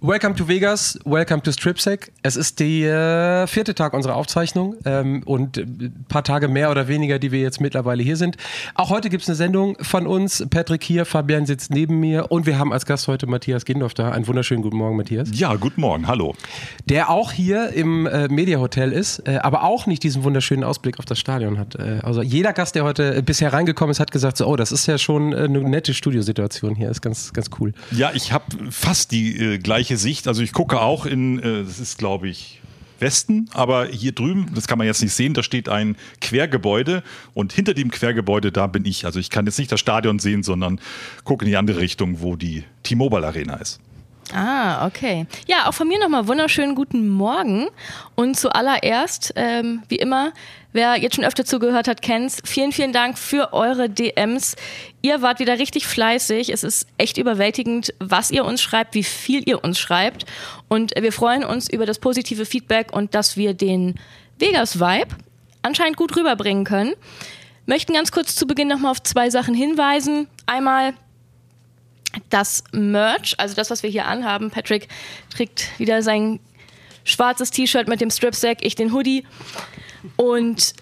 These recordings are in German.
Welcome to Vegas, welcome to Stripsec. Es ist der äh, vierte Tag unserer Aufzeichnung ähm, und ein paar Tage mehr oder weniger, die wir jetzt mittlerweile hier sind. Auch heute gibt es eine Sendung von uns. Patrick hier, Fabian sitzt neben mir und wir haben als Gast heute Matthias Gendorf da. Einen wunderschönen guten Morgen, Matthias. Ja, guten Morgen, hallo. Der auch hier im äh, Media Hotel ist, äh, aber auch nicht diesen wunderschönen Ausblick auf das Stadion hat. Äh, also jeder Gast, der heute bisher reingekommen ist, hat gesagt, so, oh, das ist ja schon äh, eine nette Studiosituation hier. Ist ganz, ganz cool. Ja, ich habe fast die äh, gleiche Sicht. Also ich gucke auch in, äh, das ist glaube ich Westen, aber hier drüben, das kann man jetzt nicht sehen, da steht ein Quergebäude und hinter dem Quergebäude, da bin ich. Also ich kann jetzt nicht das Stadion sehen, sondern gucke in die andere Richtung, wo die T-Mobile Arena ist. Ah, okay. Ja, auch von mir nochmal wunderschönen guten Morgen. Und zuallererst, ähm, wie immer, wer jetzt schon öfter zugehört hat, kennt's. Vielen, vielen Dank für eure DMs. Ihr wart wieder richtig fleißig. Es ist echt überwältigend, was ihr uns schreibt, wie viel ihr uns schreibt. Und wir freuen uns über das positive Feedback und dass wir den Vegas-Vibe anscheinend gut rüberbringen können. Möchten ganz kurz zu Beginn nochmal auf zwei Sachen hinweisen. Einmal das Merch, also das, was wir hier anhaben. Patrick trägt wieder sein schwarzes T-Shirt mit dem Stripsack, ich den Hoodie. Und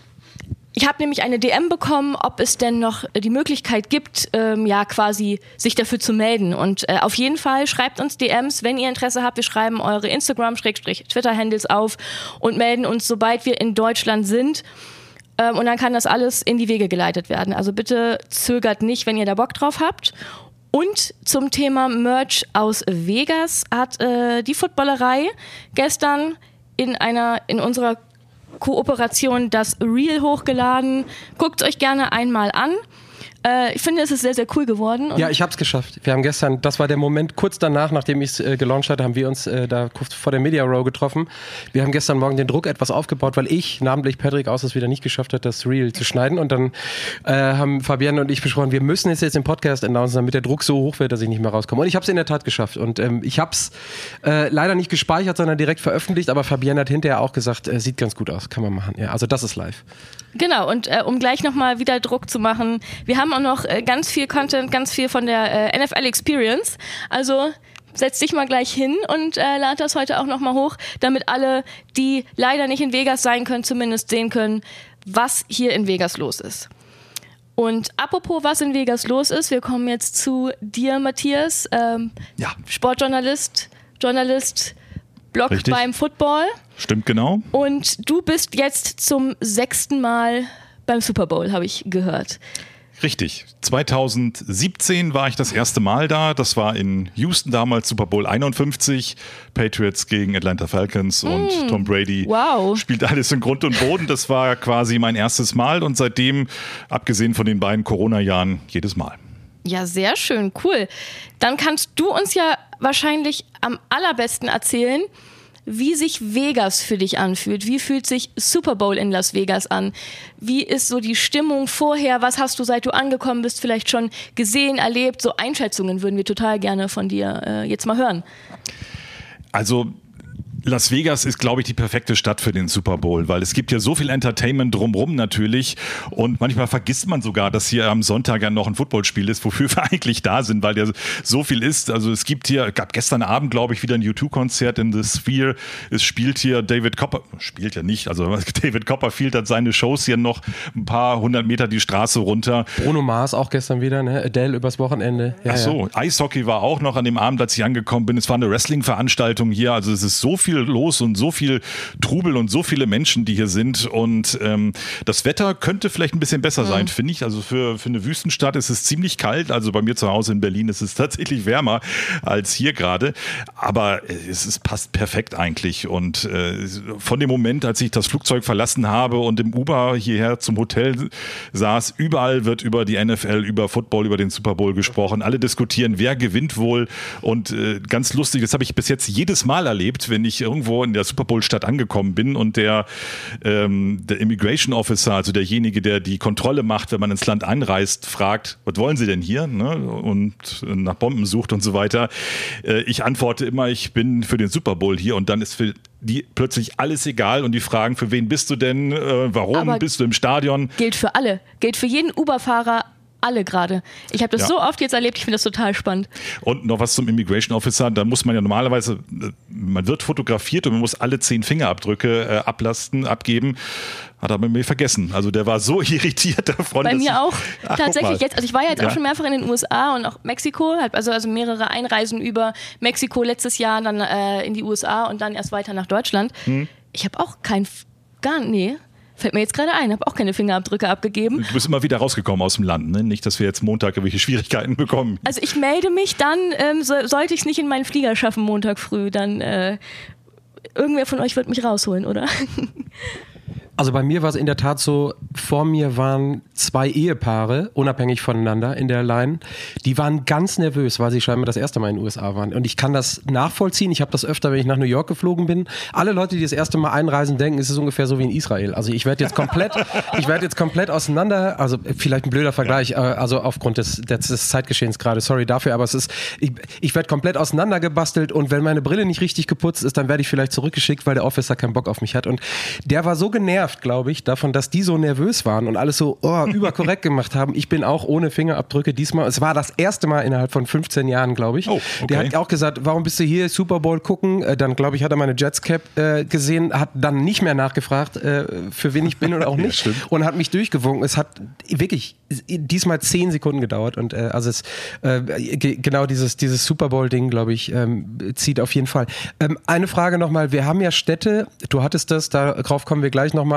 ich habe nämlich eine DM bekommen, ob es denn noch die Möglichkeit gibt, ähm, ja quasi sich dafür zu melden. Und äh, auf jeden Fall schreibt uns DMs, wenn ihr Interesse habt. Wir schreiben eure Instagram-Twitter-Handles auf und melden uns, sobald wir in Deutschland sind. Ähm, und dann kann das alles in die Wege geleitet werden. Also bitte zögert nicht, wenn ihr da Bock drauf habt. Und zum Thema Merch aus Vegas hat äh, die Footballerei gestern in einer in unserer Kooperation das Reel hochgeladen. Guckt euch gerne einmal an. Äh, ich finde, es ist sehr, sehr cool geworden. ja, ich habe es geschafft. Wir haben gestern, das war der Moment, kurz danach, nachdem ich es äh, gelauncht hatte, haben wir uns äh, da vor der Media Row getroffen. Wir haben gestern Morgen den Druck etwas aufgebaut, weil ich, namentlich Patrick, aus es wieder nicht geschafft hat, das Reel zu schneiden. Und dann äh, haben Fabienne und ich besprochen, wir müssen es jetzt im Podcast announcen, damit der Druck so hoch wird, dass ich nicht mehr rauskomme. Und ich habe es in der Tat geschafft. Und ähm, ich habe es äh, leider nicht gespeichert, sondern direkt veröffentlicht. Aber Fabienne hat hinterher auch gesagt, äh, sieht ganz gut aus, kann man machen. Ja, also das ist live. Genau, und äh, um gleich nochmal wieder Druck zu machen, wir haben auch noch äh, ganz viel Content, ganz viel von der äh, NFL Experience. Also setz dich mal gleich hin und äh, lad das heute auch nochmal hoch, damit alle, die leider nicht in Vegas sein können, zumindest sehen können, was hier in Vegas los ist. Und apropos, was in Vegas los ist, wir kommen jetzt zu dir, Matthias, ähm, ja. Sportjournalist, Journalist, Blog Richtig. beim Football. Stimmt genau. Und du bist jetzt zum sechsten Mal beim Super Bowl, habe ich gehört. Richtig. 2017 war ich das erste Mal da. Das war in Houston damals Super Bowl 51. Patriots gegen Atlanta Falcons und mm. Tom Brady wow. spielt alles in Grund und Boden. Das war quasi mein erstes Mal und seitdem, abgesehen von den beiden Corona-Jahren, jedes Mal. Ja, sehr schön, cool. Dann kannst du uns ja wahrscheinlich am allerbesten erzählen, wie sich Vegas für dich anfühlt. Wie fühlt sich Super Bowl in Las Vegas an? Wie ist so die Stimmung vorher? Was hast du, seit du angekommen bist, vielleicht schon gesehen, erlebt? So Einschätzungen würden wir total gerne von dir äh, jetzt mal hören. Also Las Vegas ist, glaube ich, die perfekte Stadt für den Super Bowl, weil es gibt ja so viel Entertainment drumrum natürlich und manchmal vergisst man sogar, dass hier am Sonntag ja noch ein Footballspiel ist, wofür wir eigentlich da sind, weil ja so viel ist. Also es gibt hier, gab gestern Abend, glaube ich, wieder ein U2-Konzert in The Sphere. Es spielt hier David Copper, spielt ja nicht, also David Copperfield hat seine Shows hier noch ein paar hundert Meter die Straße runter. Bruno Mars auch gestern wieder, ne? Adele übers Wochenende. Ja, Ach so, ja. Eishockey war auch noch an dem Abend, als ich angekommen bin. Es war eine Wrestling-Veranstaltung hier, also es ist so viel los und so viel Trubel und so viele Menschen, die hier sind. Und ähm, das Wetter könnte vielleicht ein bisschen besser mhm. sein, finde ich. Also für, für eine Wüstenstadt ist es ziemlich kalt. Also bei mir zu Hause in Berlin ist es tatsächlich wärmer als hier gerade. Aber es, es passt perfekt eigentlich. Und äh, von dem Moment, als ich das Flugzeug verlassen habe und im Uber hierher zum Hotel saß, überall wird über die NFL, über Football, über den Super Bowl gesprochen. Alle diskutieren, wer gewinnt wohl. Und äh, ganz lustig, das habe ich bis jetzt jedes Mal erlebt, wenn ich irgendwo in der Super Bowl-Stadt angekommen bin und der, ähm, der Immigration Officer, also derjenige, der die Kontrolle macht, wenn man ins Land einreist, fragt, was wollen Sie denn hier? Ne? Und nach Bomben sucht und so weiter. Äh, ich antworte immer, ich bin für den Super Bowl hier und dann ist für die plötzlich alles egal und die fragen, für wen bist du denn? Äh, warum Aber bist du im Stadion? Gilt für alle. Gilt für jeden Uber-Fahrer alle gerade. Ich habe das Ja. so oft jetzt erlebt, ich finde das total spannend. Und noch was zum Immigration Officer, da muss man ja normalerweise, äh, man wird fotografiert und man muss alle zehn Fingerabdrücke äh, ablasten, abgeben. Hat er bei mir vergessen. Also der war so irritiert davon. Bei mir ich- auch. Ach, Tatsächlich jetzt, also ich war ja jetzt Ja. auch schon mehrfach in den USA und auch Mexiko, also, also mehrere Einreisen über Mexiko letztes Jahr, dann äh, in die USA und dann erst weiter nach Deutschland. Hm. Ich habe auch kein, gar, nee, fällt mir jetzt gerade ein, habe auch keine Fingerabdrücke abgegeben. Du bist immer wieder rausgekommen aus dem Land, ne? Nicht, dass wir jetzt Montag irgendwelche Schwierigkeiten bekommen. Also ich melde mich dann, ähm, so, sollte ich es nicht in meinen Flieger schaffen Montag früh, dann äh, irgendwer von euch wird mich rausholen, oder? Also bei mir war es in der Tat so, vor mir waren zwei Ehepaare, unabhängig voneinander in der Line, die waren ganz nervös, weil sie scheinbar das erste Mal in den USA waren. Und ich kann das nachvollziehen. Ich habe das öfter, wenn ich nach New York geflogen bin. Alle Leute, die das erste Mal einreisen, denken, es ist ungefähr so wie in Israel. Also ich werde jetzt komplett, ich werde jetzt komplett auseinander, also vielleicht ein blöder Vergleich, äh, also aufgrund des, des, des Zeitgeschehens gerade, sorry dafür, aber es ist, ich, ich werde komplett auseinandergebastelt und wenn meine Brille nicht richtig geputzt ist, dann werde ich vielleicht zurückgeschickt, weil der Officer keinen Bock auf mich hat. Und der war so genervt, glaube ich, davon, dass die so nervös waren und alles so oh, überkorrekt gemacht haben. Ich bin auch ohne Fingerabdrücke diesmal. Es war das erste Mal innerhalb von 15 Jahren, glaube ich. Oh, okay. Der hat auch gesagt, warum bist du hier Super Bowl gucken? Äh, Dann, glaube ich, hat er meine Jetscap äh, gesehen, hat dann nicht mehr nachgefragt, äh, für wen ich bin oder auch Ja, nicht stimmt. und hat mich durchgewunken. Es hat wirklich diesmal zehn Sekunden gedauert und äh, also es äh, ge- genau dieses dieses Super Bowl Ding, glaube ich, ähm, zieht auf jeden Fall. Ähm, eine Frage nochmal: Wir haben ja Städte. Du hattest das, darauf kommen wir gleich nochmal.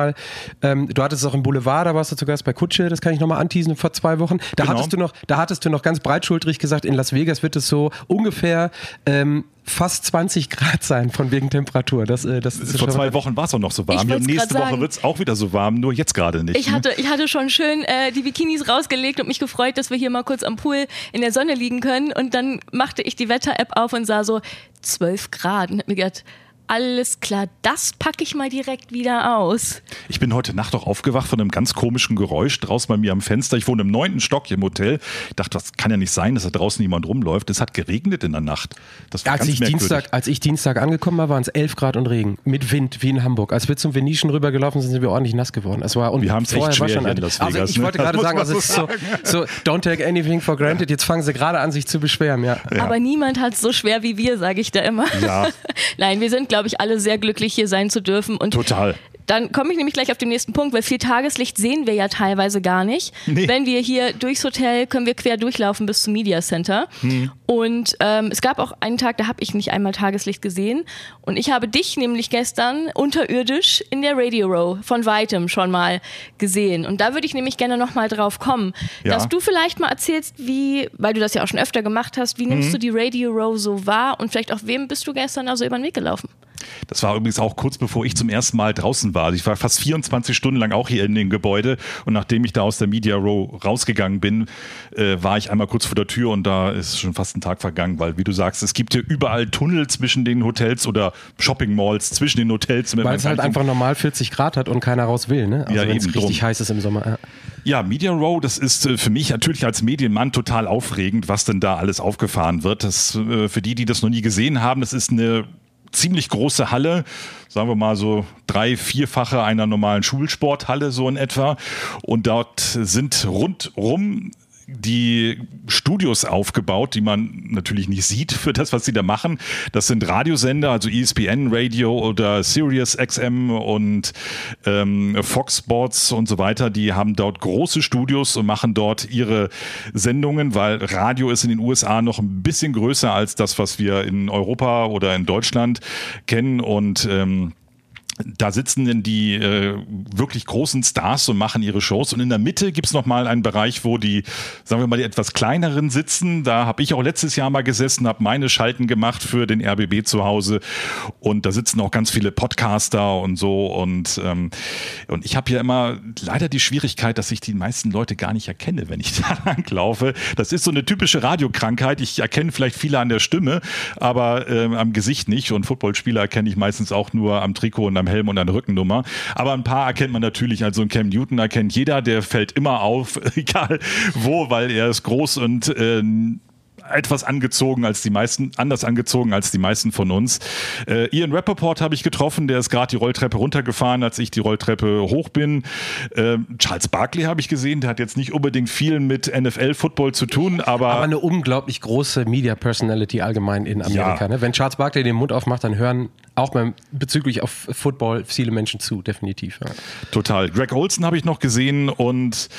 Ähm, du hattest es auch im Boulevard, da warst du zu Gast bei Kutsche. Das kann ich nochmal anteasen vor zwei Wochen. Da Genau. hattest du noch, da hattest du noch ganz breitschultrig gesagt, in Las Vegas wird es so ungefähr ähm, fast 20 Grad sein von wegen Temperatur. Das, äh, das ist Vor schon- zwei Wochen war es auch noch so warm. Ich Ja, nächste Woche wird es auch wieder so warm, nur jetzt gerade nicht. Ich ne? hatte, ich hatte schon schön äh, die Bikinis rausgelegt und mich gefreut, dass wir hier mal kurz am Pool in der Sonne liegen können. Und dann machte ich die Wetter-App auf und sah so 12 Grad und hab mir gedacht, alles klar, das packe ich mal direkt wieder aus. Ich bin heute Nacht auch aufgewacht von einem ganz komischen Geräusch draußen bei mir am Fenster. Ich wohne im neunten Stock hier im Hotel. Ich dachte, das kann ja nicht sein, dass da draußen jemand rumläuft. Es hat geregnet in der Nacht. Das war Als ganz ich, merkwürdig. Dienstag, als ich Dienstag angekommen war, waren es 11 Grad und Regen. Mit Wind, wie in Hamburg. Als wir zum Venetian rübergelaufen sind, sind wir ordentlich nass geworden. Es war, und Wir haben's echt vorher war schwer schon in Las Also Vegas, ich ne? wollte gerade sagen, also es ist so, so, don't take anything for granted. Jetzt fangen sie gerade an, sich zu beschweren. Ja. Ja. Aber niemand hat es so schwer wie wir, sage ich da immer. Ja. Nein, wir sind, glaube ich, alle sehr glücklich, hier sein zu dürfen. Und Total. Dann komme ich nämlich gleich auf den nächsten Punkt, weil viel Tageslicht sehen wir ja teilweise gar nicht. Nee. Wenn wir hier durchs Hotel, können wir quer durchlaufen bis zum Media Center. Hm. Und ähm, es gab auch einen Tag, da habe ich nicht einmal Tageslicht gesehen. Und ich habe dich nämlich gestern unterirdisch in der Radio Row von weitem schon mal gesehen. Und da würde ich nämlich gerne noch mal drauf kommen, Ja. dass du vielleicht mal erzählst, wie, weil du das ja auch schon öfter gemacht hast, wie Hm. nimmst du die Radio Row so wahr und vielleicht auch wem bist du gestern also über den Weg gelaufen? Das war übrigens auch kurz bevor ich zum ersten Mal draußen war. Also ich war fast 24 Stunden lang auch hier in dem Gebäude und nachdem ich da aus der Media Row rausgegangen bin, äh, war ich einmal kurz vor der Tür und da ist schon fast ein Tag vergangen, weil wie du sagst, es gibt hier überall Tunnel zwischen den Hotels oder Shopping Malls zwischen den Hotels. Weil es halt einfach normal 40 Grad hat und keiner raus will. Ne? Also Ja, wenn es richtig drum. heiß ist im Sommer. Ja. Ja, Media Row, das ist äh, für mich natürlich als Medienmann total aufregend, was denn da alles aufgefahren wird. Das, äh, für die, die das noch nie gesehen haben, das ist eine ziemlich große Halle, sagen wir mal so drei, vierfache einer normalen Schulsporthalle so in etwa. Und dort sind rundrum die Studios aufgebaut, die man natürlich nicht sieht für das, was sie da machen. Das sind Radiosender, also ESPN Radio oder Sirius XM und ähm, Fox Sports und so weiter. Die haben dort große Studios und machen dort ihre Sendungen, weil Radio ist in den USA noch ein bisschen größer als das, was wir in Europa oder in Deutschland kennen und ähm, da sitzen denn die äh, wirklich großen Stars und machen ihre Shows. Und in der Mitte gibt's noch mal einen Bereich, wo die, sagen wir mal, die etwas kleineren sitzen. Da habe ich auch letztes Jahr mal gesessen, habe meine Schalten gemacht für den RBB zu Hause. Und da sitzen auch ganz viele Podcaster und so. Und, ähm, und ich habe ja immer leider die Schwierigkeit, dass ich die meisten Leute gar nicht erkenne, wenn ich da langlaufe. Das ist so eine typische Radiokrankheit. Ich erkenne vielleicht viele an der Stimme, aber ähm, am Gesicht nicht. Und Footballspieler erkenne ich meistens auch nur am Trikot und am Helm und der Rückennummer. Aber ein paar erkennt man natürlich. Also ein Cam Newton erkennt jeder, der fällt immer auf, egal wo, weil er ist groß und äh, etwas angezogen als die meisten, anders angezogen als die meisten von uns. Äh, Ian Rappaport habe ich getroffen, der ist gerade die Rolltreppe runtergefahren, als ich die Rolltreppe hoch bin. Äh, Charles Barkley habe ich gesehen, der hat jetzt nicht unbedingt viel mit NFL-Football zu tun, aber. Aber eine unglaublich große Media-Personality allgemein in Amerika. Ja. Ne? Wenn Charles Barkley den Mund aufmacht, dann hören auch beim, bezüglich auf Football viele Menschen zu, definitiv. Ja. Total. Greg Olson habe ich noch gesehen und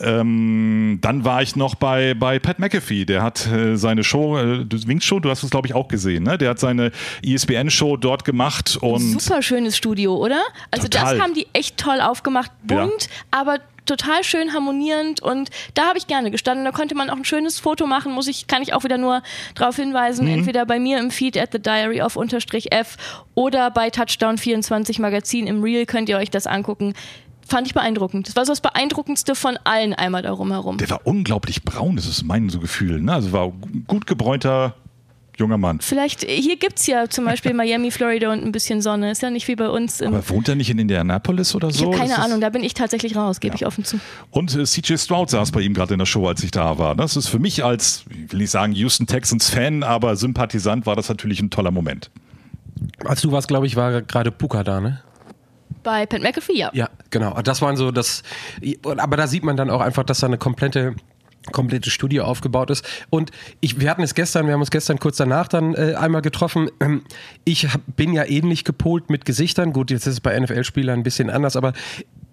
ähm, dann war ich noch bei, bei Pat McAfee. Der hat äh, seine Show, äh, du Wings Show, du hast es glaube ich auch gesehen, ne? Der hat seine ESPN-Show dort gemacht und Super schönes Studio, oder? Also Total. das haben die echt toll aufgemacht. Bunt, aber total schön harmonierend und da habe ich gerne gestanden. Da konnte man auch ein schönes Foto machen, muss ich, kann ich auch wieder nur darauf hinweisen, entweder bei mir im Feed at the diary of unterstrich F oder bei Touchdown 24 Magazin im Reel könnt ihr euch das angucken. Fand ich beeindruckend. Das war so das Beeindruckendste von allen einmal darum herum. der war unglaublich braun, das ist mein so Gefühl. Ne? Also war gut gebräunter junger Mann. Vielleicht, hier gibt es ja zum Beispiel Miami, Florida und ein bisschen Sonne. Ist ja nicht wie bei uns. Im, Aber wohnt er nicht in Indianapolis oder ich so? habe keine Das Ahnung, da bin ich tatsächlich raus, gebe ich offen zu. Und äh, CJ Stroud saß bei ihm gerade in der Show, als ich da war. Das ist für mich als, ich will nicht sagen Houston Texans Fan, aber Sympathisant war das natürlich ein toller Moment. Als du warst, glaube ich, war gerade Puka da, ne? Bei Pat McAfee, ja. Ja, genau. Das waren so das. Aber da sieht man dann auch einfach, dass da eine komplette komplette Studio aufgebaut ist. Und ich, wir hatten es gestern, wir haben uns gestern kurz danach dann äh, einmal getroffen. Ähm, Ich hab, bin ja ähnlich gepolt mit Gesichtern. Gut, jetzt ist es bei NFL-Spielern ein bisschen anders, aber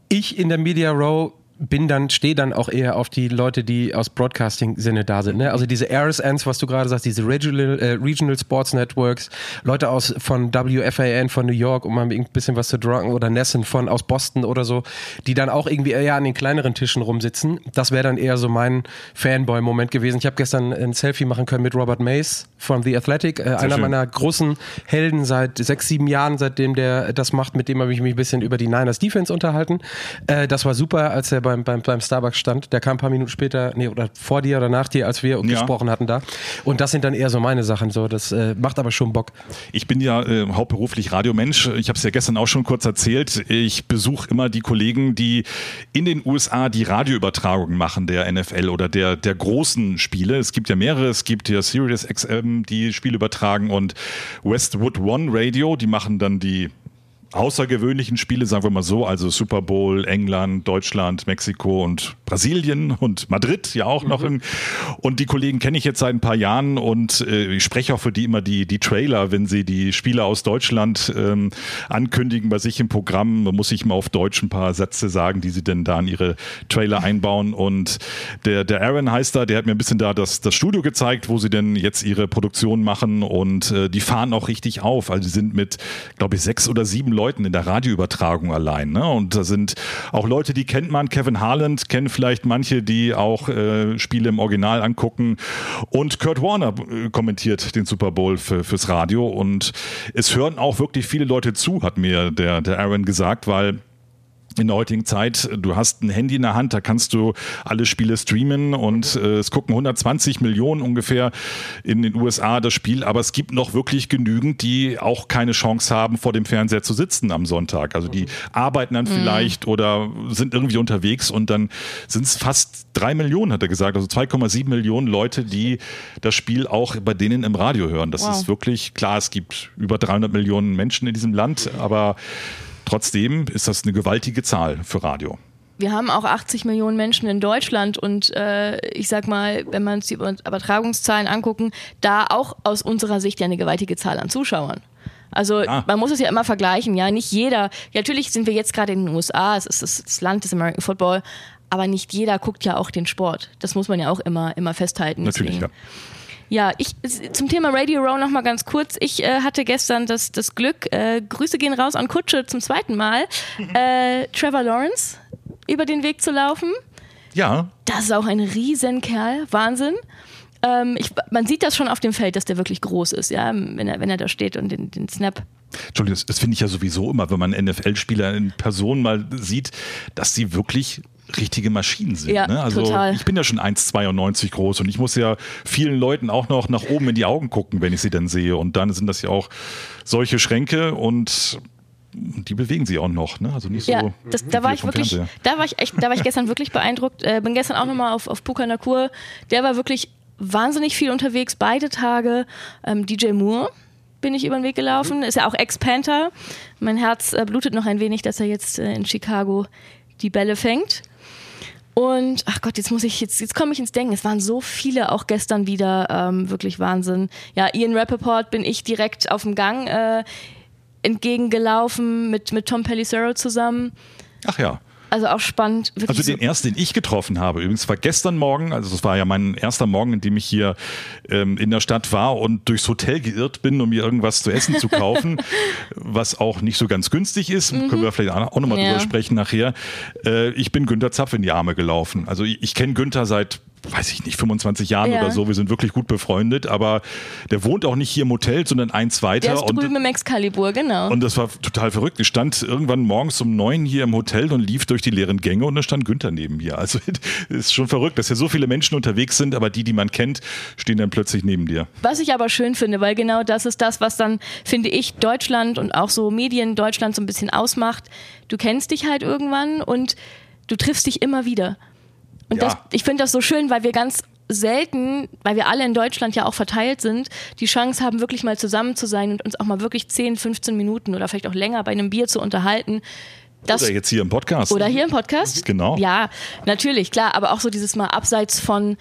ich in der Media Row bin dann, stehe dann auch eher auf die Leute, die aus Broadcasting-Sinne da sind. Ne? Also diese RSNs, was du gerade sagst, diese Regional, äh, Regional Sports Networks, Leute aus von WFAN von New York, um mal ein bisschen was zu droppen, oder Nessen von aus Boston oder so, die dann auch irgendwie eher an den kleineren Tischen rumsitzen. Das wäre dann eher so mein Fanboy-Moment gewesen. Ich habe gestern ein Selfie machen können mit Robert Mays von The Athletic, äh, einer schön. meiner großen Helden seit sechs, sieben Jahren, seitdem der das macht, mit dem habe ich mich ein bisschen über die Niners Defense unterhalten. Äh, das war super, als er beim, beim, beim Starbucks stand. Der kam ein paar Minuten später, nee, oder vor dir oder nach dir, als wir gesprochen hatten da. Und das sind dann eher so meine Sachen. So, das äh, macht aber schon Bock. Ich bin ja äh, hauptberuflich Radiomensch. Ich habe es ja gestern auch schon kurz erzählt. Ich besuche immer die Kollegen, die in den USA die Radioübertragungen machen der NFL oder der, der großen Spiele. Es gibt ja mehrere. Es gibt ja Sirius XM, die Spiele übertragen und Westwood One Radio, die machen dann die außergewöhnlichen Spiele, sagen wir mal so, also Super Bowl, England, Deutschland, Mexiko und Brasilien und Madrid ja auch noch. Im, und die Kollegen kenne ich jetzt seit ein paar Jahren und äh, ich spreche auch für die immer die, die Trailer, wenn sie die Spiele aus Deutschland ähm, ankündigen bei sich im Programm, muss ich mal auf Deutsch ein paar Sätze sagen, die sie denn da in ihre Trailer einbauen. Und der, der Aaron heißt da, der hat mir ein bisschen da das, das Studio gezeigt, wo sie denn jetzt ihre Produktion machen und äh, die fahren auch richtig auf. Also sie sind mit, glaube ich, sechs oder sieben Leuten in der Radioübertragung allein. Ne? Und da sind auch Leute, die kennt man. Kevin Harland kennen vielleicht manche, die auch äh, Spiele im Original angucken. Und Kurt Warner äh, kommentiert den Super Bowl für, fürs Radio. Und es hören auch wirklich viele Leute zu, hat mir der, der Aaron gesagt, weil in der heutigen Zeit, du hast ein Handy in der Hand, da kannst du alle Spiele streamen und äh, es gucken 120 Millionen ungefähr in den USA das Spiel, aber es gibt noch wirklich genügend, die auch keine Chance haben, vor dem Fernseher zu sitzen am Sonntag. Also die arbeiten dann vielleicht oder sind irgendwie unterwegs und dann sind es fast drei Millionen, hat er gesagt, also 2,7 Millionen Leute, die das Spiel auch bei denen im Radio hören. Das Wow. ist wirklich klar, es gibt über 300 Millionen Menschen in diesem Land, aber Trotzdem ist das eine gewaltige Zahl für Radio. Wir haben auch 80 Millionen Menschen in Deutschland und äh, ich sag mal, wenn man uns die Übertragungszahlen angucken, da auch aus unserer Sicht ja eine gewaltige Zahl an Zuschauern. Also Ah. man muss es ja immer vergleichen, ja, nicht jeder. Ja, natürlich sind wir jetzt gerade in den USA, es ist das, Land des American Football, aber nicht jeder guckt ja auch den Sport. Das muss man ja auch immer, immer festhalten. Natürlich, Deswegen- ja. Ja, ich zum Thema Radio Row noch mal ganz kurz. Ich äh, hatte gestern das, das Glück, äh, Grüße gehen raus an Kutsche zum zweiten Mal, äh, Trevor Lawrence über den Weg zu laufen. Ja, Das ist auch ein Riesenkerl, Wahnsinn. Ähm, ich, man sieht das schon auf dem Feld, dass der wirklich groß ist, ja, wenn er, wenn er da steht und den, den Snap. Entschuldigung, das, das finde ich ja sowieso immer, wenn man NFL-Spieler in Person mal sieht, dass sie wirklich richtige Maschinen sind. Ja, ne? Also total. ich bin ja schon 1,92 groß und ich muss ja vielen Leuten auch noch nach oben in die Augen gucken, wenn ich sie dann sehe. Und dann sind das ja auch solche Schränke und die bewegen sie auch noch. Ne? Also nicht so. Ja, das, da war ich wirklich, Fernseher. da war ich echt, da war ich gestern wirklich beeindruckt. Äh, bin gestern auch nochmal auf, auf Puka Nakur. Der war wirklich wahnsinnig viel unterwegs, beide Tage. Ähm, DJ Moore bin ich über den Weg gelaufen, ist ja auch Ex-Panther. Mein Herz äh, blutet noch ein wenig, dass er jetzt äh, in Chicago die Bälle fängt. Und ach Gott, jetzt muss ich, jetzt, jetzt komme ich ins Denken. Es waren so viele auch gestern wieder, ähm, wirklich Wahnsinn. Ja, Ian Rappaport bin ich direkt auf dem Gang äh, entgegengelaufen mit, mit Tom Pellicero zusammen. Ach ja. Also auch spannend. Also den ersten, den ich getroffen habe, übrigens war gestern Morgen, also es war ja mein erster Morgen, in dem ich hier ähm, in der Stadt war und durchs Hotel geirrt bin, um mir irgendwas zu essen zu kaufen, was auch nicht so ganz günstig ist. Mhm. Können wir vielleicht auch nochmal ja. drüber sprechen nachher. Äh, ich bin Günther Zapf in die Arme gelaufen. Also ich, ich kenne Günther seit weiß ich nicht, 25 Jahren ja. oder so. Wir sind wirklich gut befreundet, aber der wohnt auch nicht hier im Hotel, sondern eins weiter. Der ist und, drüben im Excalibur, genau. Und das war total verrückt. Ich stand irgendwann morgens um neun hier im Hotel und lief durch die leeren Gänge und da stand Günther neben mir. Also ist schon verrückt, dass hier so viele Menschen unterwegs sind, aber die, die man kennt, stehen dann plötzlich neben dir. Was ich aber schön finde, weil genau das ist das, was dann, finde ich, Deutschland und auch so Medien Deutschland so ein bisschen ausmacht. Du kennst dich halt irgendwann und du triffst dich immer wieder. Und ja. das, ich finde das so schön, weil wir ganz selten, weil wir alle in Deutschland ja auch verteilt sind, die Chance haben, wirklich mal zusammen zu sein und uns auch mal wirklich 10, 15 Minuten oder vielleicht auch länger bei einem Bier zu unterhalten. Das, oder jetzt hier im Podcast. Oder hier im Podcast. Genau. Ja, natürlich, klar, aber auch so dieses Mal abseits von,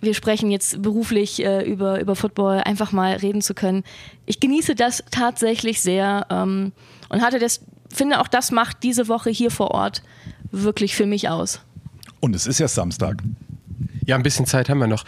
wir sprechen jetzt beruflich äh, über, über Football, einfach mal reden zu können. Ich genieße das tatsächlich sehr ähm, und hatte das, finde auch, das macht diese Woche hier vor Ort wirklich für mich aus. Und es ist ja Samstag. Ja, ein bisschen Zeit haben wir noch.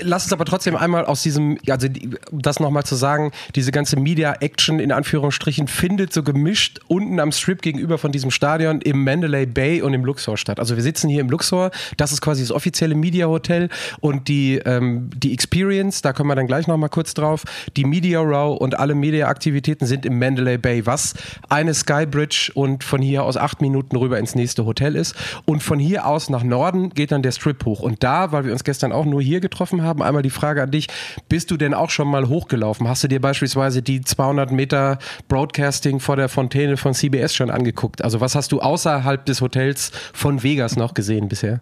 Lass uns aber trotzdem einmal aus diesem, also um das nochmal zu sagen, diese ganze Media-Action in Anführungsstrichen findet so gemischt unten am Strip gegenüber von diesem Stadion im Mandalay Bay und im Luxor statt. Also wir sitzen hier im Luxor, das ist quasi das offizielle Media-Hotel und die, ähm, die Experience, da kommen wir dann gleich nochmal kurz drauf, die Media Row und alle Media-Aktivitäten sind im Mandalay Bay, was eine Skybridge und von hier aus acht Minuten rüber ins nächste Hotel ist. Und von hier aus nach Norden geht dann der Strip hoch. Und da war weil wir uns gestern auch nur hier getroffen haben. Einmal die Frage an dich, bist du denn auch schon mal hochgelaufen? Hast du dir beispielsweise die 200 Meter Broadcasting vor der Fontäne von CBS schon angeguckt? Also was hast du außerhalb des Hotels von Vegas noch gesehen bisher?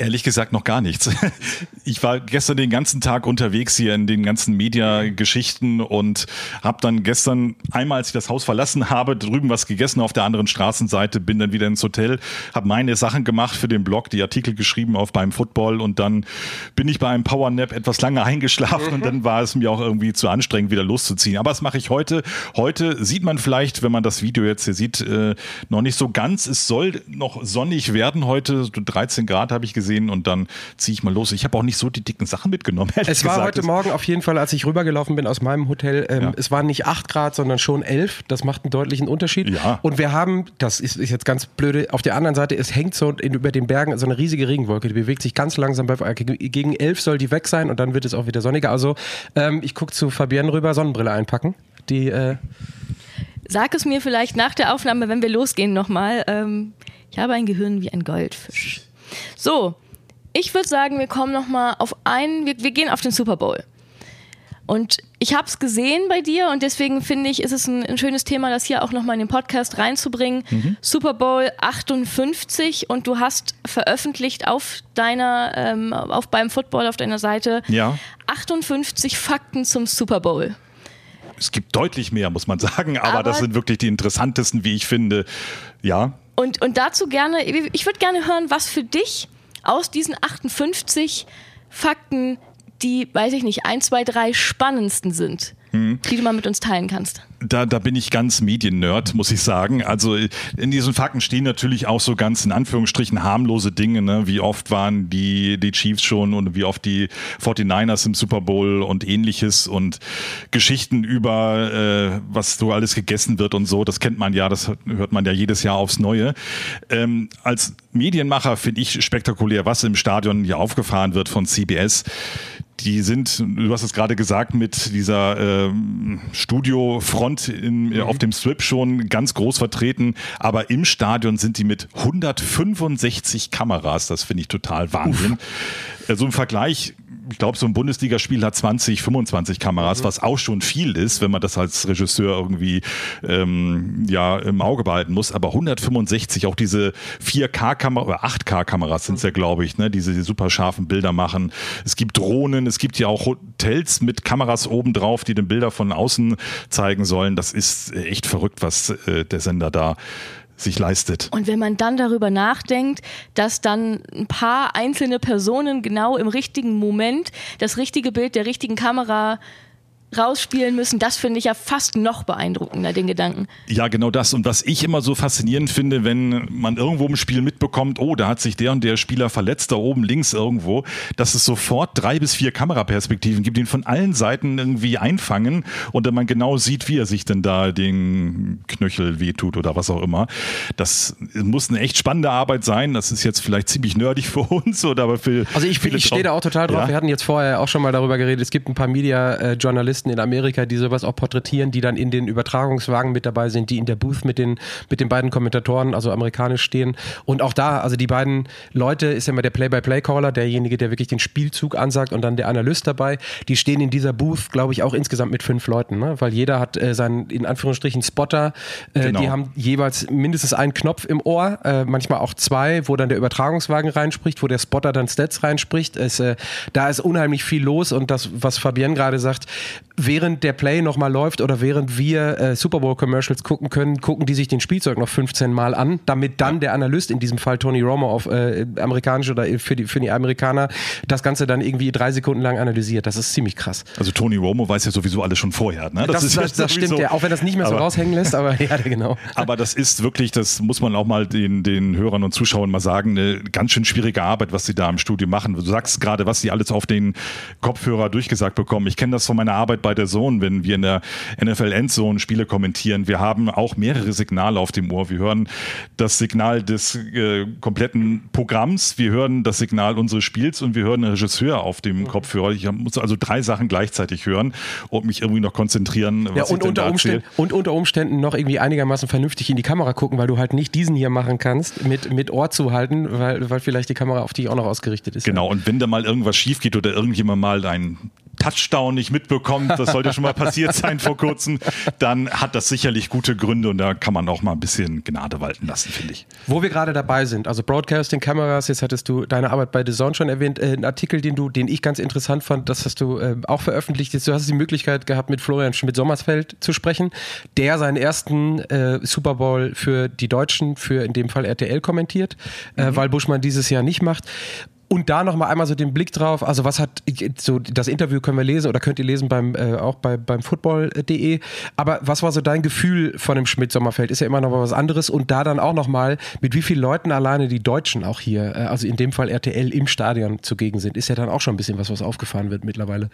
Ehrlich gesagt noch gar nichts. Ich war gestern den ganzen Tag unterwegs hier in den ganzen Media-Geschichten und habe dann gestern einmal, als ich das Haus verlassen habe, drüben was gegessen auf der anderen Straßenseite, bin dann wieder ins Hotel, habe meine Sachen gemacht für den Blog, die Artikel geschrieben auf beim Football und dann bin ich bei einem Powernap etwas lange eingeschlafen und dann war es mir auch irgendwie zu anstrengend, wieder loszuziehen. Aber das mache ich heute. Heute sieht man vielleicht, wenn man das Video jetzt hier sieht, äh, noch nicht so ganz. Es soll noch sonnig werden heute. 13 Grad habe ich gesehen gesehen und dann ziehe ich mal los. Ich habe auch nicht so die dicken Sachen mitgenommen. Es war gesagt. heute Morgen auf jeden Fall, als ich rübergelaufen bin aus meinem Hotel, ähm, ja. es waren nicht 8 Grad, sondern schon 11. Das macht einen deutlichen Unterschied. Ja. Und wir haben, das ist, ist jetzt ganz blöde, auf der anderen Seite, es hängt so in, über den Bergen so eine riesige Regenwolke, die bewegt sich ganz langsam. Bei, gegen 11 soll die weg sein und dann wird es auch wieder sonniger. Also ähm, ich gucke zu Fabienne rüber, Sonnenbrille einpacken. Die äh Sag es mir vielleicht nach der Aufnahme, wenn wir losgehen, nochmal. Ähm, ich habe ein Gehirn wie ein Goldfisch. So, ich würde sagen, wir kommen nochmal auf einen, wir, wir gehen auf den Super Bowl. Und ich habe es gesehen bei dir und deswegen finde ich, ist es ein, ein, schönes Thema, das hier auch nochmal in den Podcast reinzubringen. Mhm. Super Bowl 58 und du hast veröffentlicht auf deiner, ähm, auf beim Football auf deiner Seite ja. 58 Fakten zum Super Bowl. Es gibt deutlich mehr, muss man sagen, aber, aber das sind wirklich die interessantesten, wie ich finde. Ja. Und, und dazu gerne, ich würde gerne hören, was für dich aus diesen 58 Fakten die, weiß ich nicht, ein, zwei, drei spannendsten sind, hm. die du mal mit uns teilen kannst? Da, da bin ich ganz Mediennerd, muss ich sagen. Also in diesen Fakten stehen natürlich auch so ganz in Anführungsstrichen harmlose Dinge. Ne? Wie oft waren die, die Chiefs schon und wie oft die 49ers im Super Bowl und ähnliches und Geschichten über, äh, was so alles gegessen wird und so. Das kennt man ja, das hört man ja jedes Jahr aufs Neue. Ähm, als Medienmacher finde ich spektakulär, was im Stadion hier aufgefahren wird von CBS die sind, du hast es gerade gesagt, mit dieser ähm, Studiofront in, mhm. auf dem Strip schon ganz groß vertreten, aber im Stadion sind die mit 165 Kameras, das finde ich total Wahnsinn. Uff. So also im Vergleich ich glaube, so ein Bundesligaspiel hat 20, 25 Kameras, mhm. was auch schon viel ist, wenn man das als Regisseur irgendwie ähm, ja im Auge behalten muss. Aber 165, auch diese 4K-Kamera oder 8K-Kameras sind es ja, glaube ich, ne, diese, diese super scharfen Bilder machen. Es gibt Drohnen, es gibt ja auch Hotels mit Kameras oben drauf, die den Bilder von außen zeigen sollen. Das ist echt verrückt, was äh, der Sender da sich leistet. Und wenn man dann darüber nachdenkt, dass dann ein paar einzelne Personen genau im richtigen Moment das richtige Bild der richtigen Kamera rausspielen müssen, das finde ich ja fast noch beeindruckender, den Gedanken. Ja, genau das. Und was ich immer so faszinierend finde, wenn man irgendwo im Spiel mitbekommt, oh, da hat sich der und der Spieler verletzt, da oben links irgendwo, dass es sofort drei bis vier Kameraperspektiven gibt, die ihn von allen Seiten irgendwie einfangen und dann man genau sieht, wie er sich denn da den Knöchel wehtut oder was auch immer. Das muss eine echt spannende Arbeit sein. Das ist jetzt vielleicht ziemlich nerdig für uns oder aber für. Also ich, ich stehe da auch total drauf. Ja? Wir hatten jetzt vorher auch schon mal darüber geredet. Es gibt ein paar Media-Journalisten, Journalisten in Amerika, die sowas auch porträtieren, die dann in den Übertragungswagen mit dabei sind, die in der Booth mit den, mit den beiden Kommentatoren, also amerikanisch stehen. Und auch da, also die beiden Leute, ist ja immer der Play-by-Play-Caller, derjenige, der wirklich den Spielzug ansagt und dann der Analyst dabei, die stehen in dieser Booth, glaube ich, auch insgesamt mit fünf Leuten, ne? weil jeder hat äh, seinen, in Anführungsstrichen, Spotter, äh, genau. die haben jeweils mindestens einen Knopf im Ohr, äh, manchmal auch zwei, wo dann der Übertragungswagen reinspricht, wo der Spotter dann Stats reinspricht. Es, äh, da ist unheimlich viel los und das, was Fabienne gerade sagt, während der Play nochmal läuft oder während wir äh, Super Bowl Commercials gucken können, gucken die sich den Spielzeug noch 15 Mal an, damit dann der Analyst, in diesem Fall Tony Romo auf äh, amerikanisch oder für die, für die Amerikaner, das Ganze dann irgendwie drei Sekunden lang analysiert. Das ist ziemlich krass. Also Tony Romo weiß ja sowieso alles schon vorher. Ne? Das, das, das, das stimmt ja, auch wenn das nicht mehr so aber, raushängen lässt, aber ja, genau. Aber das ist wirklich, das muss man auch mal den, den Hörern und Zuschauern mal sagen, eine ganz schön schwierige Arbeit, was sie da im Studio machen. Du sagst gerade, was sie alles auf den Kopfhörer durchgesagt bekommen. Ich kenne das von meiner Arbeit bei der Sohn, wenn wir in der NFL Endzone Spiele kommentieren. Wir haben auch mehrere Signale auf dem Ohr. Wir hören das Signal des äh, kompletten Programms, wir hören das Signal unseres Spiels und wir hören einen Regisseur auf dem mhm. Kopfhörer. Ich muss also drei Sachen gleichzeitig hören und mich irgendwie noch konzentrieren. ja, und, unter Umständen, und unter Umständen noch irgendwie einigermaßen vernünftig in die Kamera gucken, weil du halt nicht diesen hier machen kannst, mit, mit Ohr zu halten, weil, weil vielleicht die Kamera auf dich auch noch ausgerichtet ist. Genau, und wenn da mal irgendwas schief geht oder irgendjemand mal ein Touchdown nicht mitbekommt, das sollte schon mal passiert sein vor kurzem, dann hat das sicherlich gute Gründe und da kann man auch mal ein bisschen Gnade walten lassen, finde ich. Wo wir gerade dabei sind, also Broadcasting, Kameras, jetzt hattest du deine Arbeit bei The Zone schon erwähnt, äh, ein Artikel, den du, den ich ganz interessant fand, das hast du äh, auch veröffentlicht. Jetzt, du hast die Möglichkeit gehabt, mit Florian Schmidt-Sommersfeld zu sprechen, der seinen ersten äh, Super Bowl für die Deutschen, für in dem Fall RTL kommentiert, äh, mhm. weil Buschmann dieses Jahr nicht macht. Und da nochmal einmal so den Blick drauf, also was hat, so das Interview können wir lesen oder könnt ihr lesen beim, äh, auch bei, beim football.de, aber was war so dein Gefühl von dem Schmidt-Sommerfeld? Ist ja immer noch was anderes und da dann auch nochmal, mit wie vielen Leuten alleine die Deutschen auch hier, äh, also in dem Fall RTL im Stadion zugegen sind, ist ja dann auch schon ein bisschen was, was aufgefahren wird mittlerweile.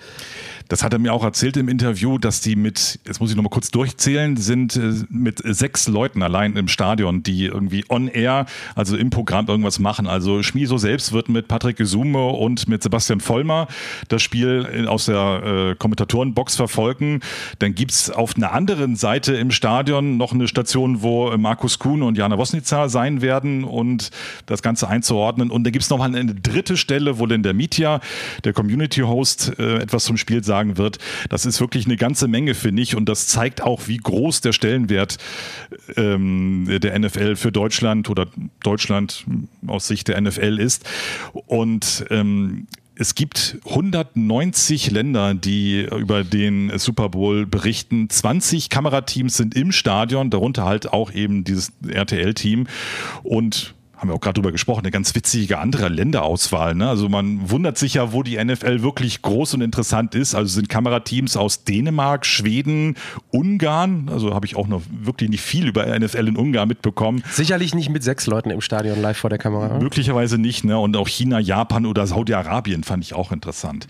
Das hat er mir auch erzählt im Interview, dass die mit, jetzt muss ich nochmal kurz durchzählen, sind äh, mit sechs Leuten allein im Stadion, die irgendwie on air, also im Programm irgendwas machen. Also Schmiso selbst wird mit Patrick Patrick Gesume und mit Sebastian Vollmer das Spiel aus der äh, Kommentatorenbox verfolgen. Dann gibt es auf einer anderen Seite im Stadion noch eine Station, wo Markus Kuhn und Jana Wosnica sein werden und das Ganze einzuordnen. Und dann gibt es noch mal eine dritte Stelle, wo dann der Mietja, der Community-Host, äh, etwas zum Spiel sagen wird. Das ist wirklich eine ganze Menge, finde ich. Und das zeigt auch, wie groß der Stellenwert ähm, der NFL für Deutschland oder Deutschland aus Sicht der NFL ist. Und ähm, es gibt 190 Länder, die über den Super Bowl berichten. 20 Kamerateams sind im Stadion, darunter halt auch eben dieses RTL-Team. Und haben wir auch gerade drüber gesprochen, eine ganz witzige andere Länderauswahl. Ne? Also man wundert sich ja, wo die NFL wirklich groß und interessant ist. Also sind Kamerateams aus Dänemark, Schweden, Ungarn. Also habe ich auch noch wirklich nicht viel über NFL in Ungarn mitbekommen. Sicherlich nicht mit sechs Leuten im Stadion live vor der Kamera. Möglicherweise nicht. Ne? Und auch China, Japan oder Saudi-Arabien fand ich auch interessant.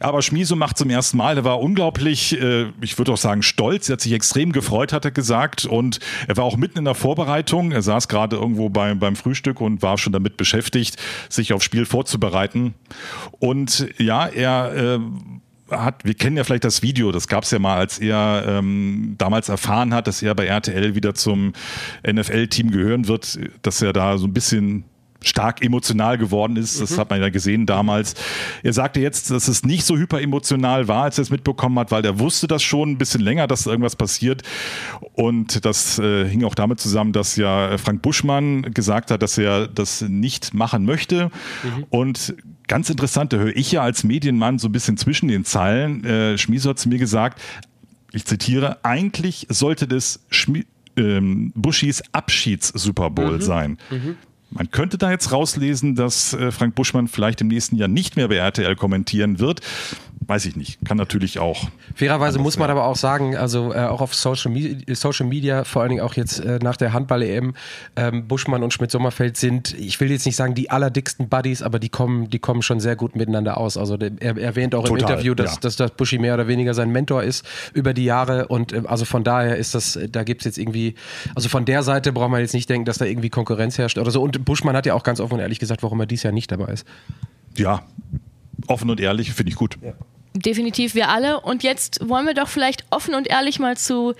Aber Schmiso macht zum ersten Mal. Er war unglaublich, äh, ich würde auch sagen, stolz. Er hat sich extrem gefreut, hat er gesagt. Und er war auch mitten in der Vorbereitung. Er saß gerade irgendwo beim, beim Frühstück Frühstück und war schon damit beschäftigt, sich aufs Spiel vorzubereiten. Und ja, er äh, hat, wir kennen ja vielleicht das Video, das gab es ja mal, als er ähm, damals erfahren hat, dass er bei RTL wieder zum NFL-Team gehören wird, dass er da so ein bisschen stark emotional geworden ist. Das mhm. hat man ja gesehen damals. Er sagte jetzt, dass es nicht so hyperemotional war, als er es mitbekommen hat, weil er wusste das schon ein bisschen länger, dass irgendwas passiert. Und das äh, hing auch damit zusammen, dass ja Frank Buschmann gesagt hat, dass er das nicht machen möchte. Mhm. Und ganz interessant, da höre ich ja als Medienmann so ein bisschen zwischen den Zeilen. Äh, Schmieso hat zu mir gesagt, ich zitiere, eigentlich sollte das Schmi ähm, Buschis Abschieds-Super Bowl mhm. sein. Mhm. Man könnte da jetzt rauslesen, dass äh, Frank Buschmann vielleicht im nächsten Jahr nicht mehr bei RTL kommentieren wird weiß ich nicht. Kann natürlich auch. Fairerweise muss man aber auch sagen, also äh, auch auf Social, Me Social Media, vor allen Dingen auch jetzt äh, nach der Handball-EM, ähm, Buschmann und Schmidt-Sommerfeld sind, ich will jetzt nicht sagen die allerdicksten Buddies, aber die kommen, die kommen schon sehr gut miteinander aus. Also der, er erwähnt auch Total, im Interview, dass, ja. dass, dass Buschi mehr oder weniger sein Mentor ist über die Jahre und äh, also von daher ist das, da gibt es jetzt irgendwie, also von der Seite braucht man jetzt nicht denken, dass da irgendwie Konkurrenz herrscht oder so. Und Buschmann hat ja auch ganz offen und ehrlich gesagt, warum er dieses Jahr nicht dabei ist. Ja, offen und ehrlich finde ich gut. Ja. Definitiv wir alle. Und jetzt wollen wir doch vielleicht offen und ehrlich mal zu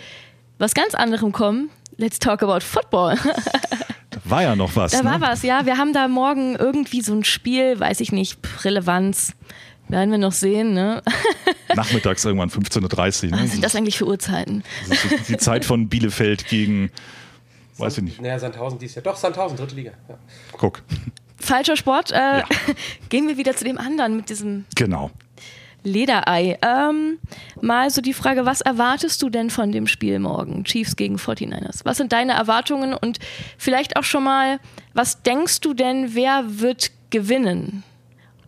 was ganz anderem kommen. Let's talk about football. da war ja noch was. Da ne? war was, ja. Wir haben da morgen irgendwie so ein Spiel, weiß ich nicht, Relevanz. Werden wir noch sehen, ne? Nachmittags irgendwann 15.30 Uhr. Ne? Was sind das eigentlich für Uhrzeiten? Die Zeit von Bielefeld gegen, weiß ich nicht. Naja, Sandhausen dies Jahr. Doch, Sandhausen, dritte Liga. Ja. Guck. Falscher Sport. Äh, ja. Gehen wir wieder zu dem anderen mit diesem. Genau. Lederei. Ähm, mal so die Frage, was erwartest du denn von dem Spiel morgen? Chiefs gegen 49ers. Was sind deine Erwartungen und vielleicht auch schon mal, was denkst du denn, wer wird gewinnen?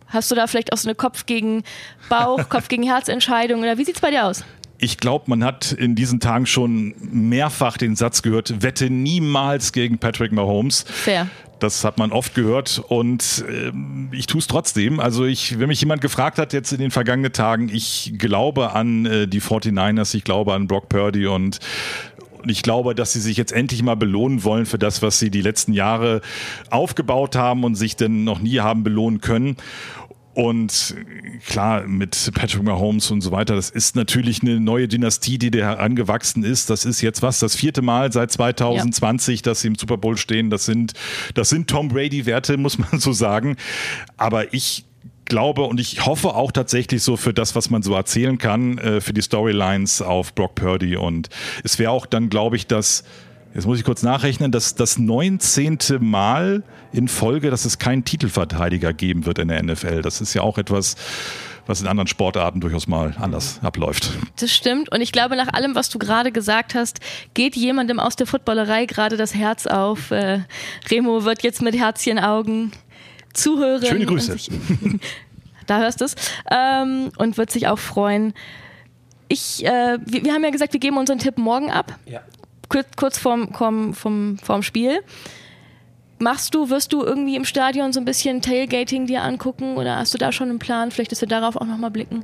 Hast du da vielleicht auch so eine Kopf gegen Bauch, Kopf gegen Herz Entscheidung oder wie sieht es bei dir aus? Ich glaube, man hat in diesen Tagen schon mehrfach den Satz gehört, wette niemals gegen Patrick Mahomes. Fair. Das hat man oft gehört und äh, ich tue es trotzdem. Also ich, wenn mich jemand gefragt hat jetzt in den vergangenen Tagen, ich glaube an äh, die 49ers, ich glaube an Brock Purdy und und ich glaube, dass sie sich jetzt endlich mal belohnen wollen für das, was sie die letzten Jahre aufgebaut haben und sich denn noch nie haben belohnen können. Und klar, mit Patrick Mahomes und so weiter, das ist natürlich eine neue Dynastie, die da herangewachsen ist. Das ist jetzt was, das vierte Mal seit 2020, ja. dass sie im Super Bowl stehen. Das sind, das sind Tom Brady-Werte, muss man so sagen. Aber ich glaube und ich hoffe auch tatsächlich so für das, was man so erzählen kann, äh, für die Storylines auf Brock Purdy. Und es wäre auch dann, glaube ich, das Jetzt muss ich kurz nachrechnen, dass das 19. Mal in Folge, dass es keinen Titelverteidiger geben wird in der NFL. Das ist ja auch etwas, was in anderen Sportarten durchaus mal anders abläuft. Das stimmt. Und ich glaube, nach allem, was du gerade gesagt hast, geht jemandem aus der Footballerei gerade das Herz auf. Äh, Remo wird jetzt mit Herzchenaugen zuhören. Schöne Grüße. Sich, da hörst du es. Ähm, und wird sich auch freuen. Ich, äh, wir, wir, haben ja gesagt, wir geben unseren Tipp morgen ab. Ja kurz vorm, vorm, vorm, vorm Spiel. Machst du, wirst du irgendwie im Stadion so ein bisschen Tailgating dir angucken oder hast du da schon einen Plan? Vielleicht, dass wir darauf auch nochmal blicken.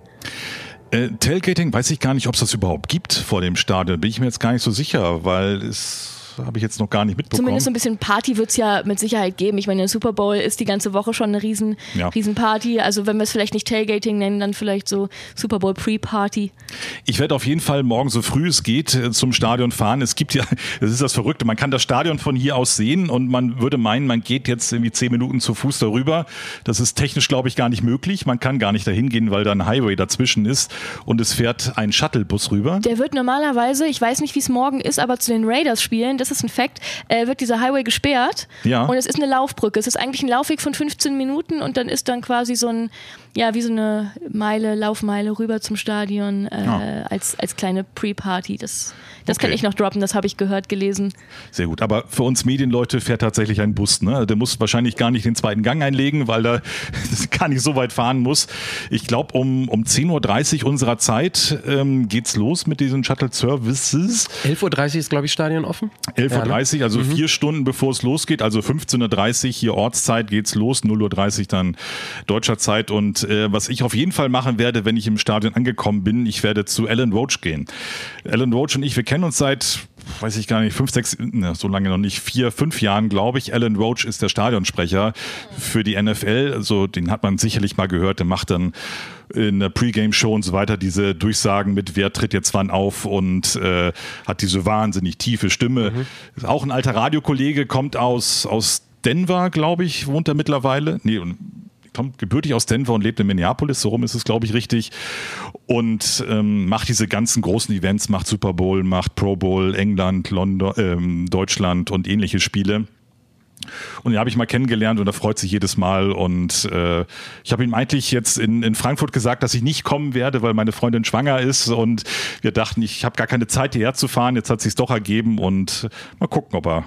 Äh, Tailgating weiß ich gar nicht, ob es das überhaupt gibt vor dem Stadion. Bin ich mir jetzt gar nicht so sicher, weil es habe ich jetzt noch gar nicht mitbekommen. Zumindest so ein bisschen Party wird es ja mit Sicherheit geben. Ich meine, der Super Bowl ist die ganze Woche schon eine riesen, ja. riesen Party. Also wenn wir es vielleicht nicht Tailgating nennen, dann vielleicht so Super Bowl Pre-Party. Ich werde auf jeden Fall morgen so früh es geht äh, zum Stadion fahren. Es gibt ja, das ist das Verrückte, man kann das Stadion von hier aus sehen und man würde meinen, man geht jetzt irgendwie zehn Minuten zu Fuß darüber. Das ist technisch, glaube ich, gar nicht möglich. Man kann gar nicht dahin gehen, weil da ein Highway dazwischen ist und es fährt ein Shuttlebus rüber. Der wird normalerweise, ich weiß nicht, wie es morgen ist, aber zu den Raiders spielen, das ist ein Fact, äh, wird dieser Highway gesperrt. Ja. Und es ist eine Laufbrücke. Es ist eigentlich ein Laufweg von 15 Minuten und dann ist dann quasi so ein, ja, wie so eine Meile, Laufmeile rüber zum Stadion äh, ja. als, als kleine Pre-Party. Das das okay. kann ich noch droppen, das habe ich gehört, gelesen. Sehr gut. Aber für uns Medienleute fährt tatsächlich ein Bus. Ne? Der muss wahrscheinlich gar nicht den zweiten Gang einlegen, weil da gar nicht so weit fahren muss. Ich glaube, um, um 10.30 Uhr unserer Zeit ähm, es los mit diesen Shuttle-Services. 11.30 Uhr ist, glaube ich, Stadion offen. 11.30 Uhr, ja, also mhm. vier Stunden bevor es losgeht. Also 15.30 Uhr hier Ortszeit geht es los, 0.30 Uhr dann deutscher Zeit. Und äh, was ich auf jeden Fall machen werde, wenn ich im Stadion angekommen bin, ich werde zu Alan Roach gehen. Alan Roach und ich, wir kennen uns seit, weiß ich gar nicht, fünf, sechs, ne, so lange noch nicht, vier, fünf Jahren, glaube ich. Alan Roach ist der Stadionsprecher für die NFL. Also den hat man sicherlich mal gehört. Der macht dann in der Pre-Game-Show und so weiter diese Durchsagen mit, wer tritt jetzt wann auf und äh, hat diese wahnsinnig tiefe Stimme. Mhm. Ist auch ein alter Radiokollege, kommt aus, aus Denver, glaube ich, wohnt er mittlerweile. Nee, kommt gebürtig aus Denver und lebt in Minneapolis, so rum ist es, glaube ich, richtig. Und ähm, macht diese ganzen großen Events, macht Super Bowl, macht Pro Bowl, England, London, ähm, Deutschland und ähnliche Spiele. Und den habe ich mal kennengelernt und er freut sich jedes Mal. Und äh, ich habe ihm eigentlich jetzt in, in Frankfurt gesagt, dass ich nicht kommen werde, weil meine Freundin schwanger ist. Und wir dachten, ich habe gar keine Zeit hierher zu fahren. Jetzt hat sich doch ergeben und mal gucken, ob er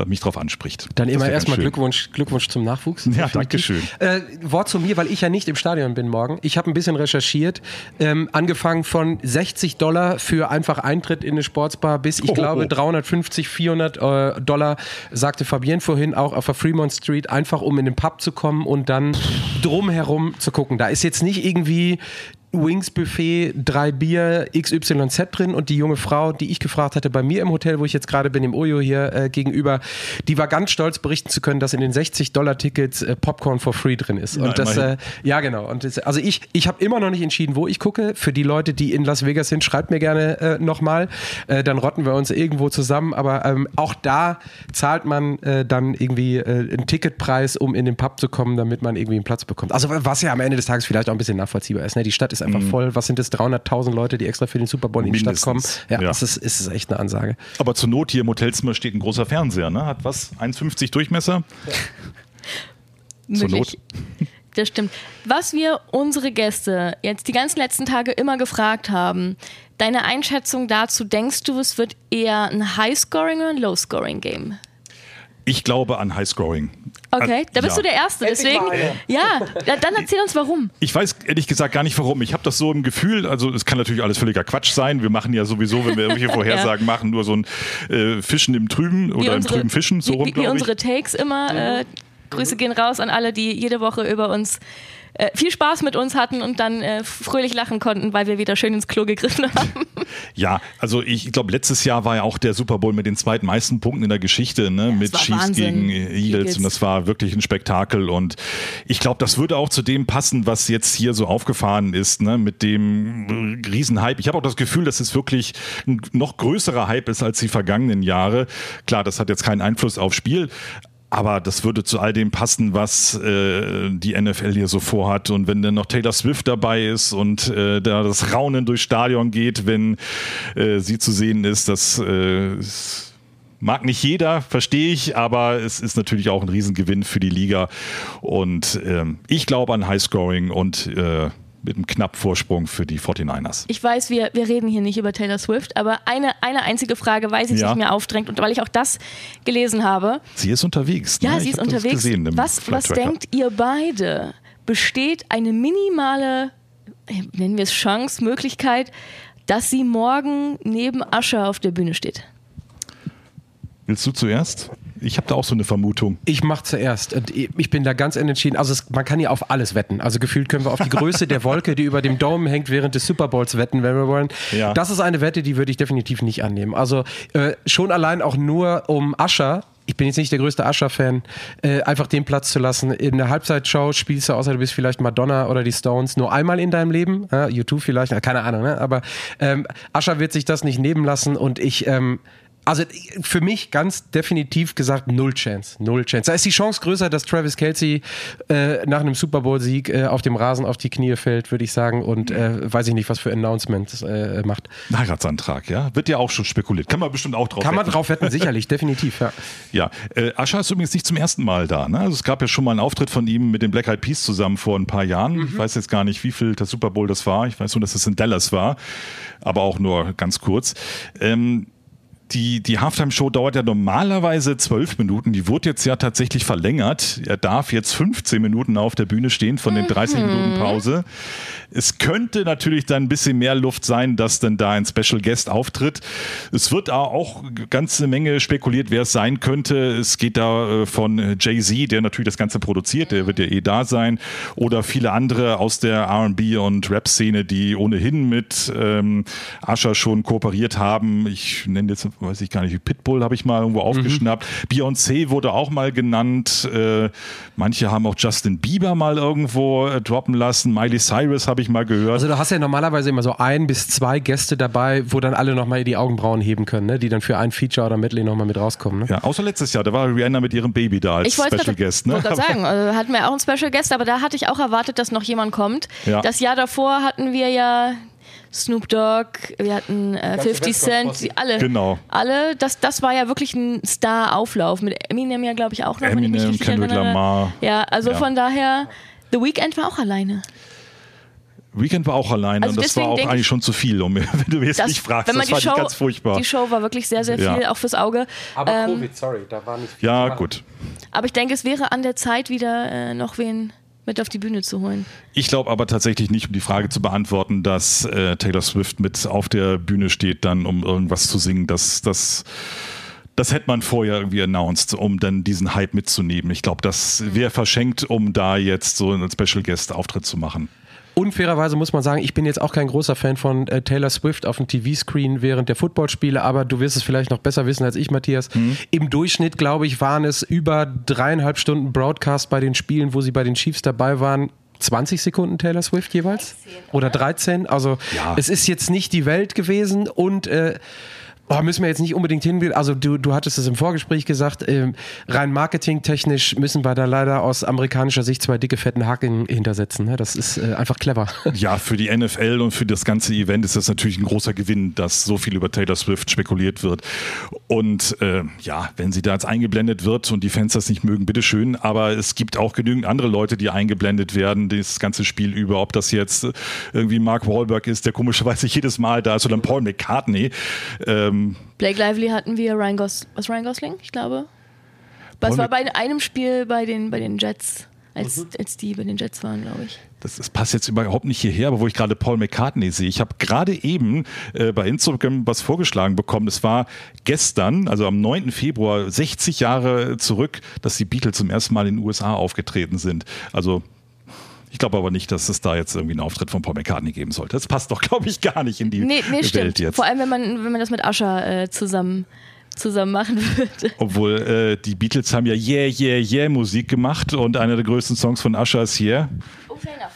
da mich drauf anspricht. Dann immer erstmal Glückwunsch, Glückwunsch zum Nachwuchs. Ja, danke schön. Äh, Wort zu mir, weil ich ja nicht im Stadion bin morgen. Ich habe ein bisschen recherchiert, ähm, angefangen von 60 Dollar für einfach Eintritt in eine Sportsbar bis, ich oh, glaube, 350, 400 äh, Dollar, sagte Fabienne vorhin, auch auf der Fremont Street, einfach um in den Pub zu kommen und dann drumherum zu gucken. Da ist jetzt nicht irgendwie Wings Buffet, drei Bier, XYZ drin und die junge Frau, die ich gefragt hatte bei mir im Hotel, wo ich jetzt gerade bin, im Oyo hier äh, gegenüber, die war ganz stolz berichten zu können, dass in den 60 Dollar Tickets äh, Popcorn for free drin ist. Und Nein, das, äh, ja genau. Und das, also ich, ich habe immer noch nicht entschieden, wo ich gucke. Für die Leute, die in Las Vegas sind, schreibt mir gerne äh, nochmal. Äh, dann rotten wir uns irgendwo zusammen. Aber ähm, auch da zahlt man äh, dann irgendwie äh, einen Ticketpreis, um in den Pub zu kommen, damit man irgendwie einen Platz bekommt. Also was ja am Ende des Tages vielleicht auch ein bisschen nachvollziehbar ist. Ne? Die Stadt ist ist einfach mhm. voll. Was sind das? 300.000 Leute, die extra für den Super Bowl in die Stadt kommen. Ja, ja. Das ist, ist echt eine Ansage. Aber zur Not hier im Hotelzimmer steht ein großer Fernseher, ne? Hat was? 1,50 Durchmesser? Ja. zur Not. Das stimmt. Was wir unsere Gäste jetzt die ganzen letzten Tage immer gefragt haben, deine Einschätzung dazu, denkst du, es wird eher ein High-Scoring oder ein Low-Scoring-Game? Ich glaube an Highscoring. Okay, da bist ja. du der Erste. Deswegen, ja, dann erzähl uns warum. Ich weiß ehrlich gesagt gar nicht warum. Ich habe das so im Gefühl, also es kann natürlich alles völliger Quatsch sein. Wir machen ja sowieso, wenn wir irgendwelche Vorhersagen ja. machen, nur so ein äh, Fischen im Trüben oder unsere, im Trüben Fischen, so rum, Wie, wie unsere Takes immer. Äh, Grüße gehen raus an alle, die jede Woche über uns äh, viel Spaß mit uns hatten und dann äh, fröhlich lachen konnten, weil wir wieder schön ins Klo gegriffen haben. Ja, also ich glaube, letztes Jahr war ja auch der Super Bowl mit den zweitmeisten Punkten in der Geschichte, ne? Ja, mit Chiefs Wahnsinn. gegen Eagles. Eagles und das war wirklich ein Spektakel und ich glaube, das würde auch zu dem passen, was jetzt hier so aufgefahren ist, ne? mit dem Riesenhype. Ich habe auch das Gefühl, dass es wirklich ein noch größerer Hype ist als die vergangenen Jahre. Klar, das hat jetzt keinen Einfluss aufs Spiel, aber das würde zu all dem passen, was äh, die NFL hier so vorhat. Und wenn dann noch Taylor Swift dabei ist und äh, da das Raunen durchs Stadion geht, wenn äh, sie zu sehen ist, das äh, mag nicht jeder, verstehe ich, aber es ist natürlich auch ein Riesengewinn für die Liga. Und ähm, ich glaube an Highscoring und äh, mit einem knapp Vorsprung für die 49ers. Ich weiß, wir, wir reden hier nicht über Taylor Swift, aber eine, eine einzige Frage weiß ich, ja. sich mir aufdrängt und weil ich auch das gelesen habe. Sie ist unterwegs. Ne? Ja, sie ist unterwegs. was was denkt ihr beide? Besteht eine minimale, nennen wir es Chance, Möglichkeit, dass sie morgen neben Ascher auf der Bühne steht? Willst du zuerst? Ich habe da auch so eine Vermutung. Ich mache zuerst. Ich bin da ganz entschieden. Also es, man kann ja auf alles wetten. Also gefühlt können wir auf die Größe der Wolke, die über dem Dome hängt, während des Super Bowls wetten, wenn wir wollen. Ja. Das ist eine Wette, die würde ich definitiv nicht annehmen. Also äh, schon allein auch nur um Ascher ich bin jetzt nicht der größte Ascher-Fan, äh, einfach den Platz zu lassen. In der Halbzeitshow spielst du, außer du bist vielleicht Madonna oder die Stones, nur einmal in deinem Leben. Ja, YouTube vielleicht, keine Ahnung, ne? aber ähm, Ascher wird sich das nicht nehmen lassen und ich ähm, also für mich ganz definitiv gesagt null Chance, null Chance. Da ist die Chance größer, dass Travis Kelsey äh, nach einem Super Bowl Sieg äh, auf dem Rasen auf die Knie fällt, würde ich sagen und äh, weiß ich nicht, was für Announcements äh, macht. Heiratsantrag, ja, wird ja auch schon spekuliert. Kann man bestimmt auch drauf Kann wetten. man drauf wetten, sicherlich, definitiv, ja. Ja, äh, Ascha ist übrigens nicht zum ersten Mal da. Ne? Also es gab ja schon mal einen Auftritt von ihm mit den Black Eyed Peas zusammen vor ein paar Jahren. Mhm. Ich weiß jetzt gar nicht, wie viel der Super Bowl das war. Ich weiß nur, dass es in Dallas war, aber auch nur ganz kurz. Ähm, die, die Halftime-Show dauert ja normalerweise zwölf Minuten. Die wurde jetzt ja tatsächlich verlängert. Er darf jetzt 15 Minuten auf der Bühne stehen von den 30 mhm. Minuten Pause. Es könnte natürlich dann ein bisschen mehr Luft sein, dass dann da ein Special Guest auftritt. Es wird auch eine ganze Menge spekuliert, wer es sein könnte. Es geht da äh, von Jay-Z, der natürlich das Ganze produziert, der wird ja eh da sein. Oder viele andere aus der RB und Rap-Szene, die ohnehin mit ähm, Asher schon kooperiert haben. Ich nenne jetzt weiß ich gar nicht, Pitbull habe ich mal irgendwo aufgeschnappt. Mhm. Beyoncé wurde auch mal genannt. Äh, manche haben auch Justin Bieber mal irgendwo äh, droppen lassen. Miley Cyrus habe ich mal gehört. Also du hast ja normalerweise immer so ein bis zwei Gäste dabei, wo dann alle nochmal die Augenbrauen heben können, ne? die dann für ein Feature oder Medley nochmal mit rauskommen. Ne? Ja, außer letztes Jahr, da war Rihanna mit ihrem Baby da als ich Special grad, Guest. Ne? Ich wollte sagen, also hatten wir auch einen Special Guest, aber da hatte ich auch erwartet, dass noch jemand kommt. Ja. Das Jahr davor hatten wir ja Snoop Dogg, wir hatten äh, 50 Cent, alle. Genau. Alle, das, das war ja wirklich ein Star-Auflauf. Mit Eminem ja, glaube ich, auch noch. Eminem, Kendrick Lamar. Ja, also ja. von daher, The Weeknd war auch alleine. Weekend war auch alleine also und das war auch eigentlich schon zu viel, um, wenn du mir jetzt nicht fragst. Wenn man das die Show, ganz furchtbar. Die Show war wirklich sehr, sehr viel, ja. auch fürs Auge. Aber ähm, Covid, sorry, da war nicht viel. Ja, gut. Aber ich denke, es wäre an der Zeit, wieder äh, noch wen mit auf die Bühne zu holen. Ich glaube aber tatsächlich nicht, um die Frage zu beantworten, dass äh, Taylor Swift mit auf der Bühne steht, dann um irgendwas zu singen. Das, das, das hätte man vorher irgendwie announced, um dann diesen Hype mitzunehmen. Ich glaube, das wäre verschenkt, um da jetzt so einen Special Guest Auftritt zu machen. Unfairerweise muss man sagen, ich bin jetzt auch kein großer Fan von äh, Taylor Swift auf dem TV-Screen während der Footballspiele, aber du wirst es vielleicht noch besser wissen als ich, Matthias. Mhm. Im Durchschnitt, glaube ich, waren es über dreieinhalb Stunden Broadcast bei den Spielen, wo sie bei den Chiefs dabei waren. 20 Sekunden Taylor Swift jeweils? 13, oder? oder 13? Also ja. es ist jetzt nicht die Welt gewesen und äh, Oh, müssen wir jetzt nicht unbedingt hin. Also du, du hattest es im Vorgespräch gesagt, ähm, rein marketingtechnisch müssen wir da leider aus amerikanischer Sicht zwei dicke, fetten Haken hintersetzen. Ne? Das ist äh, einfach clever. Ja, für die NFL und für das ganze Event ist das natürlich ein großer Gewinn, dass so viel über Taylor Swift spekuliert wird. Und äh, ja, wenn sie da jetzt eingeblendet wird und die Fans das nicht mögen, bitteschön. Aber es gibt auch genügend andere Leute, die eingeblendet werden, das ganze Spiel über. Ob das jetzt irgendwie Mark Wahlberg ist, der komischerweise jedes Mal da ist, oder Paul McCartney. Ähm, ähm, Blake Lively hatten wir, Ryan, Gos was Ryan Gosling, ich glaube. Was war bei einem Spiel bei den, bei den Jets, als, mhm. als die bei den Jets waren, glaube ich. Das, das, passt jetzt überhaupt nicht hierher, aber wo ich gerade Paul McCartney sehe. Ich habe gerade eben äh, bei Instagram was vorgeschlagen bekommen. Es war gestern, also am 9. Februar, 60 Jahre zurück, dass die Beatles zum ersten Mal in den USA aufgetreten sind. Also ich glaube aber nicht, dass es da jetzt irgendwie einen Auftritt von Paul McCartney geben sollte. Das passt doch, glaube ich, gar nicht in die nee, nee, Welt stimmt. jetzt. Vor allem, wenn man, wenn man das mit Ascher äh, zusammen zusammen machen würde. Obwohl äh, die Beatles haben ja Yeah, Yeah, Yeah Musik gemacht und einer der größten Songs von Usher ist Yeah.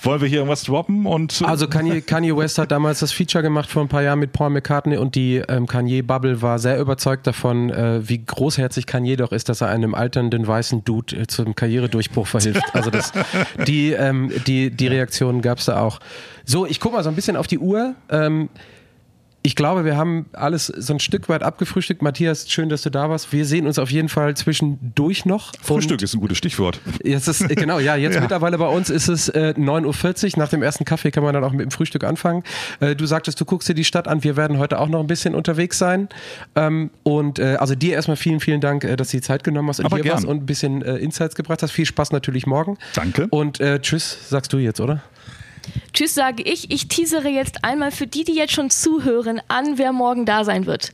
Wollen wir hier irgendwas droppen? Und, äh, also Kanye, Kanye, West hat damals das Feature gemacht vor ein paar Jahren mit Paul McCartney und die ähm, Kanye-Bubble war sehr überzeugt davon, äh, wie großherzig Kanye doch ist, dass er einem alternden weißen Dude äh, zum Karrieredurchbruch verhilft. Also das, die, ähm, die, die Reaktionen gab es da auch. So, ich gucke mal so ein bisschen auf die Uhr. Ähm, ich glaube, wir haben alles so ein Stück weit abgefrühstückt. Matthias, schön, dass du da warst. Wir sehen uns auf jeden Fall zwischendurch noch. Frühstück ist ein gutes Stichwort. Jetzt ist, genau, ja, jetzt ja. mittlerweile bei uns ist es äh, 9.40 Uhr. Nach dem ersten Kaffee kann man dann auch mit dem Frühstück anfangen. Äh, du sagtest, du guckst dir die Stadt an. Wir werden heute auch noch ein bisschen unterwegs sein. Ähm, und äh, also dir erstmal vielen, vielen Dank, äh, dass du die Zeit genommen hast und Aber hier gern. warst und ein bisschen äh, Insights gebracht hast. Viel Spaß natürlich morgen. Danke. Und äh, tschüss, sagst du jetzt, oder? Tschüss sage ich. Ich teasere jetzt einmal für die, die jetzt schon zuhören, an, wer morgen da sein wird.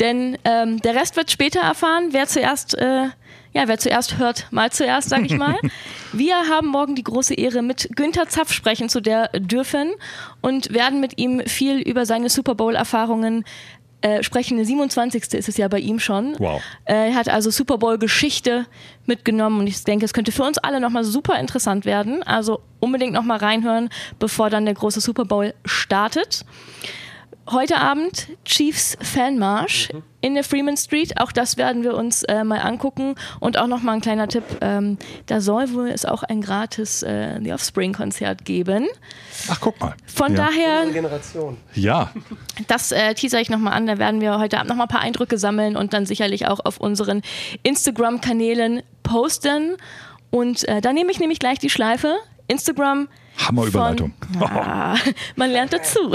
Denn ähm, der Rest wird später erfahren. Wer zuerst, äh, ja, wer zuerst hört, mal zuerst, sage ich mal. Wir haben morgen die große Ehre, mit Günther Zapf sprechen zu der dürfen und werden mit ihm viel über seine Super Bowl-Erfahrungen äh, sprechen. Der 27. ist es ja bei ihm schon. Wow. Äh, er hat also Super Bowl-Geschichte mitgenommen und ich denke, es könnte für uns alle nochmal super interessant werden. Also unbedingt nochmal reinhören, bevor dann der große Super Bowl startet. Heute Abend Chiefs Fanmarsch mhm. in der Freeman Street. Auch das werden wir uns äh, mal angucken. Und auch nochmal ein kleiner Tipp: ähm, Da soll wohl es auch ein gratis äh, The Offspring-Konzert geben. Ach, guck mal. Von ja. daher. Generation. Ja. Das äh, teaser ich nochmal an. Da werden wir heute Abend nochmal ein paar Eindrücke sammeln und dann sicherlich auch auf unseren Instagram-Kanälen posten. Und äh, da nehme ich nämlich gleich die Schleife. Instagram Hammerüberleitung. Ja, man lernt dazu.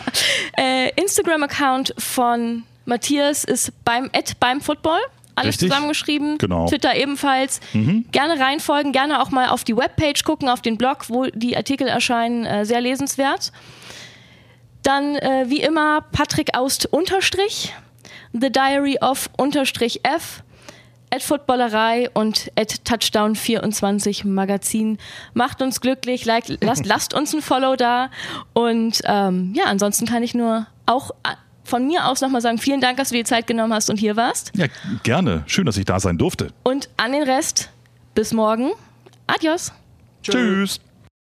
äh, Instagram-Account von Matthias ist beim, beim Football. Alles Richtig? zusammengeschrieben. Genau. Twitter ebenfalls. Mhm. Gerne reinfolgen, gerne auch mal auf die Webpage gucken, auf den Blog, wo die Artikel erscheinen. Äh, sehr lesenswert. Dann äh, wie immer Patrick Aust unterstrich, The Diary of unterstrich F at Footballerei und at Touchdown24 Magazin. Macht uns glücklich, like, lasst, lasst uns ein Follow da. Und ähm, ja, ansonsten kann ich nur auch von mir aus nochmal sagen, vielen Dank, dass du dir Zeit genommen hast und hier warst. Ja, gerne. Schön, dass ich da sein durfte. Und an den Rest, bis morgen. Adios. Tschüss.